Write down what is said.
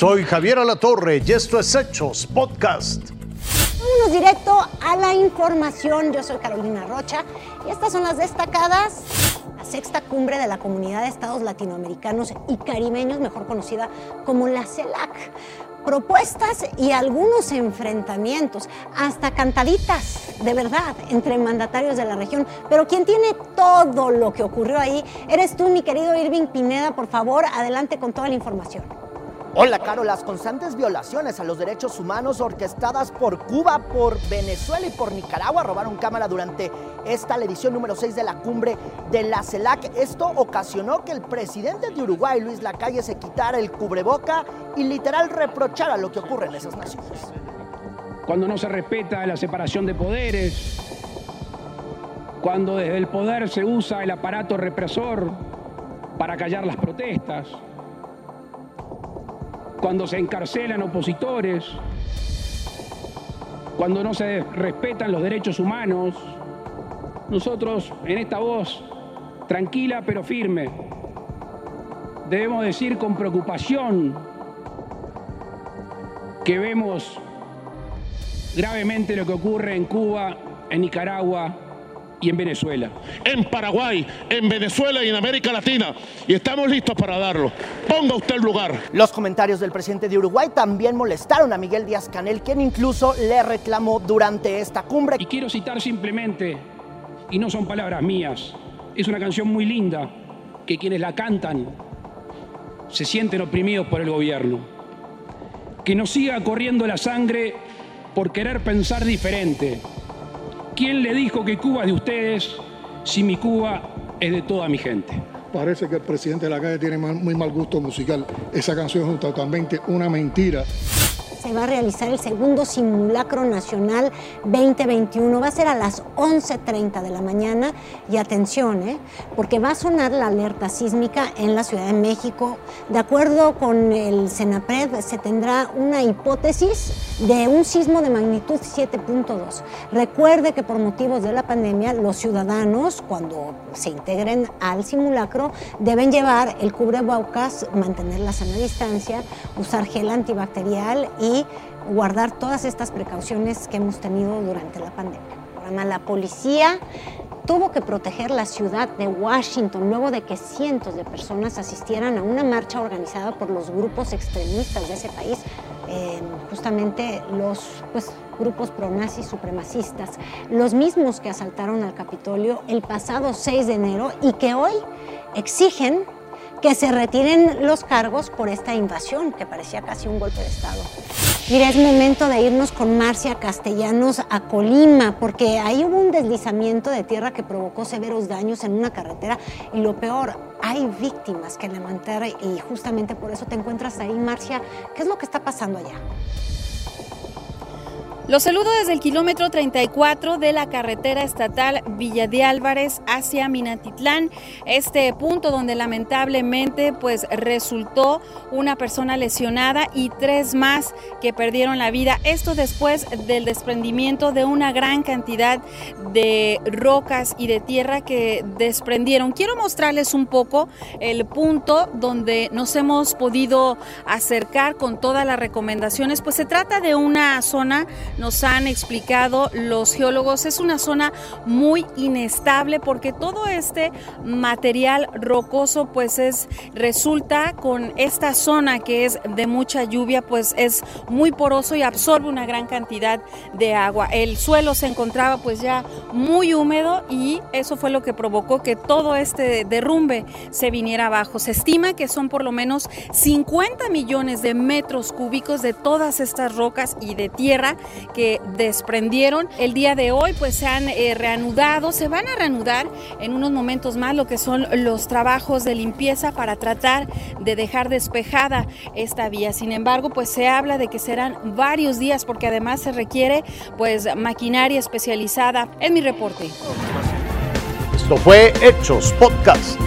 Soy Javier Alatorre y esto es Hechos Podcast. Vámonos directo a la información. Yo soy Carolina Rocha y estas son las destacadas. La sexta cumbre de la Comunidad de Estados Latinoamericanos y Caribeños, mejor conocida como la CELAC. Propuestas y algunos enfrentamientos, hasta cantaditas, de verdad, entre mandatarios de la región. Pero quien tiene todo lo que ocurrió ahí, eres tú, mi querido Irving Pineda. Por favor, adelante con toda la información. Hola, Caro. Las constantes violaciones a los derechos humanos orquestadas por Cuba, por Venezuela y por Nicaragua robaron cámara durante esta la edición número 6 de la cumbre de la CELAC. Esto ocasionó que el presidente de Uruguay, Luis Lacalle, se quitara el cubreboca y literal reprochara lo que ocurre en esas naciones. Cuando no se respeta la separación de poderes, cuando desde el poder se usa el aparato represor para callar las protestas, cuando se encarcelan opositores, cuando no se respetan los derechos humanos, nosotros en esta voz, tranquila pero firme, debemos decir con preocupación que vemos gravemente lo que ocurre en Cuba, en Nicaragua, y en Venezuela. En Paraguay, en Venezuela y en América Latina. Y estamos listos para darlo. Ponga usted el lugar. Los comentarios del presidente de Uruguay también molestaron a Miguel Díaz Canel, quien incluso le reclamó durante esta cumbre. Y quiero citar simplemente, y no son palabras mías, es una canción muy linda, que quienes la cantan se sienten oprimidos por el gobierno. Que nos siga corriendo la sangre por querer pensar diferente ¿Quién le dijo que Cuba es de ustedes si mi Cuba es de toda mi gente? Parece que el presidente de la calle tiene muy mal gusto musical. Esa canción es totalmente una mentira se va a realizar el segundo simulacro nacional 2021. Va a ser a las 11.30 de la mañana y atención, ¿eh? porque va a sonar la alerta sísmica en la Ciudad de México. De acuerdo con el CENAPRED, se tendrá una hipótesis de un sismo de magnitud 7.2. Recuerde que por motivos de la pandemia, los ciudadanos, cuando se integren al simulacro, deben llevar el cubrebocas, mantener la sana distancia, usar gel antibacterial y guardar todas estas precauciones que hemos tenido durante la pandemia. Además, la policía tuvo que proteger la ciudad de Washington luego de que cientos de personas asistieran a una marcha organizada por los grupos extremistas de ese país, eh, justamente los pues, grupos pronazis supremacistas, los mismos que asaltaron al Capitolio el pasado 6 de enero y que hoy exigen que se retiren los cargos por esta invasión que parecía casi un golpe de Estado. Mira, es momento de irnos con Marcia Castellanos a Colima, porque ahí hubo un deslizamiento de tierra que provocó severos daños en una carretera y lo peor, hay víctimas que lamentar y justamente por eso te encuentras ahí, Marcia. ¿Qué es lo que está pasando allá? Los saludo desde el kilómetro 34 de la carretera estatal Villa de Álvarez hacia Minatitlán, este punto donde lamentablemente pues resultó una persona lesionada y tres más que perdieron la vida. Esto después del desprendimiento de una gran cantidad de rocas y de tierra que desprendieron. Quiero mostrarles un poco el punto donde nos hemos podido acercar con todas las recomendaciones, pues se trata de una zona nos han explicado los geólogos, es una zona muy inestable porque todo este material rocoso pues es resulta con esta zona que es de mucha lluvia pues es muy poroso y absorbe una gran cantidad de agua. El suelo se encontraba pues ya muy húmedo y eso fue lo que provocó que todo este derrumbe se viniera abajo. Se estima que son por lo menos 50 millones de metros cúbicos de todas estas rocas y de tierra que desprendieron. El día de hoy pues se han eh, reanudado, se van a reanudar en unos momentos más lo que son los trabajos de limpieza para tratar de dejar despejada esta vía. Sin embargo, pues se habla de que serán varios días porque además se requiere pues maquinaria especializada. En mi reporte. Esto fue Hechos Podcast.